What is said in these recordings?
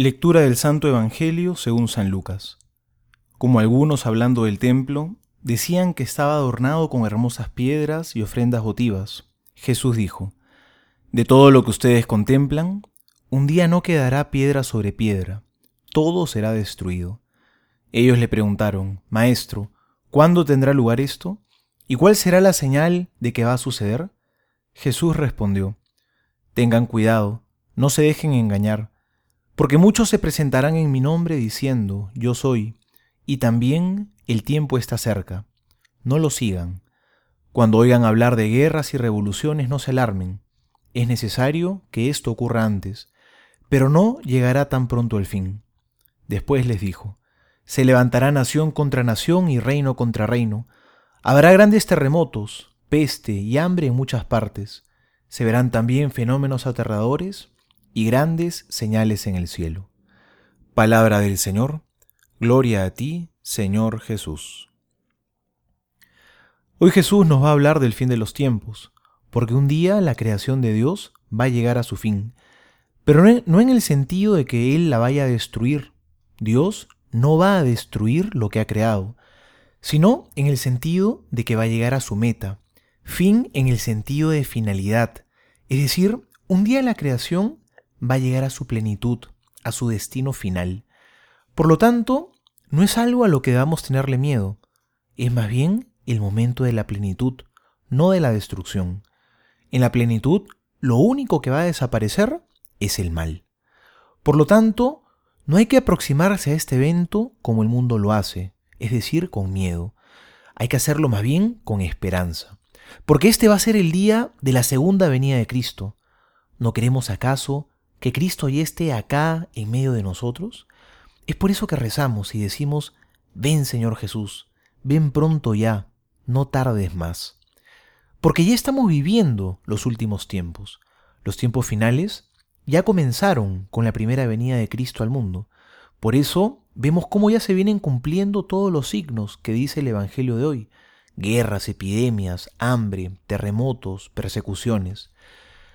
Lectura del Santo Evangelio según San Lucas. Como algunos hablando del templo, decían que estaba adornado con hermosas piedras y ofrendas votivas, Jesús dijo, De todo lo que ustedes contemplan, un día no quedará piedra sobre piedra, todo será destruido. Ellos le preguntaron, Maestro, ¿cuándo tendrá lugar esto? ¿Y cuál será la señal de que va a suceder? Jesús respondió, Tengan cuidado, no se dejen engañar porque muchos se presentarán en mi nombre diciendo, yo soy, y también el tiempo está cerca. No lo sigan. Cuando oigan hablar de guerras y revoluciones, no se alarmen. Es necesario que esto ocurra antes, pero no llegará tan pronto el fin. Después les dijo, se levantará nación contra nación y reino contra reino. Habrá grandes terremotos, peste y hambre en muchas partes. Se verán también fenómenos aterradores y grandes señales en el cielo. Palabra del Señor, gloria a ti, Señor Jesús. Hoy Jesús nos va a hablar del fin de los tiempos, porque un día la creación de Dios va a llegar a su fin, pero no en el sentido de que Él la vaya a destruir. Dios no va a destruir lo que ha creado, sino en el sentido de que va a llegar a su meta, fin en el sentido de finalidad, es decir, un día la creación va a llegar a su plenitud, a su destino final. Por lo tanto, no es algo a lo que debamos tenerle miedo, es más bien el momento de la plenitud, no de la destrucción. En la plenitud, lo único que va a desaparecer es el mal. Por lo tanto, no hay que aproximarse a este evento como el mundo lo hace, es decir, con miedo. Hay que hacerlo más bien con esperanza. Porque este va a ser el día de la segunda venida de Cristo. ¿No queremos acaso que Cristo ya esté acá en medio de nosotros? Es por eso que rezamos y decimos, ven Señor Jesús, ven pronto ya, no tardes más. Porque ya estamos viviendo los últimos tiempos. Los tiempos finales ya comenzaron con la primera venida de Cristo al mundo. Por eso vemos cómo ya se vienen cumpliendo todos los signos que dice el Evangelio de hoy. Guerras, epidemias, hambre, terremotos, persecuciones.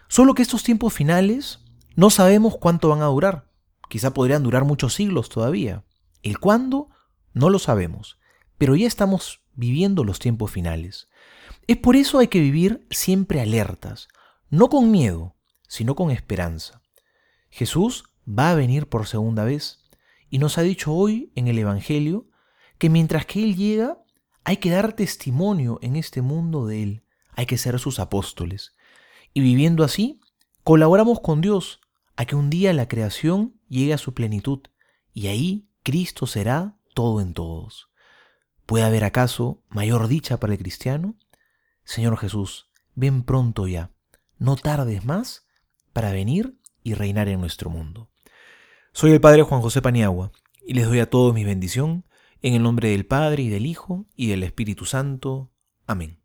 Solo que estos tiempos finales no sabemos cuánto van a durar. Quizá podrían durar muchos siglos todavía. El cuándo no lo sabemos, pero ya estamos viviendo los tiempos finales. Es por eso hay que vivir siempre alertas, no con miedo, sino con esperanza. Jesús va a venir por segunda vez y nos ha dicho hoy en el Evangelio que mientras que Él llega, hay que dar testimonio en este mundo de Él, hay que ser sus apóstoles. Y viviendo así, colaboramos con Dios a que un día la creación llegue a su plenitud y ahí Cristo será todo en todos. ¿Puede haber acaso mayor dicha para el cristiano? Señor Jesús, ven pronto ya, no tardes más para venir y reinar en nuestro mundo. Soy el Padre Juan José Paniagua y les doy a todos mi bendición en el nombre del Padre y del Hijo y del Espíritu Santo. Amén.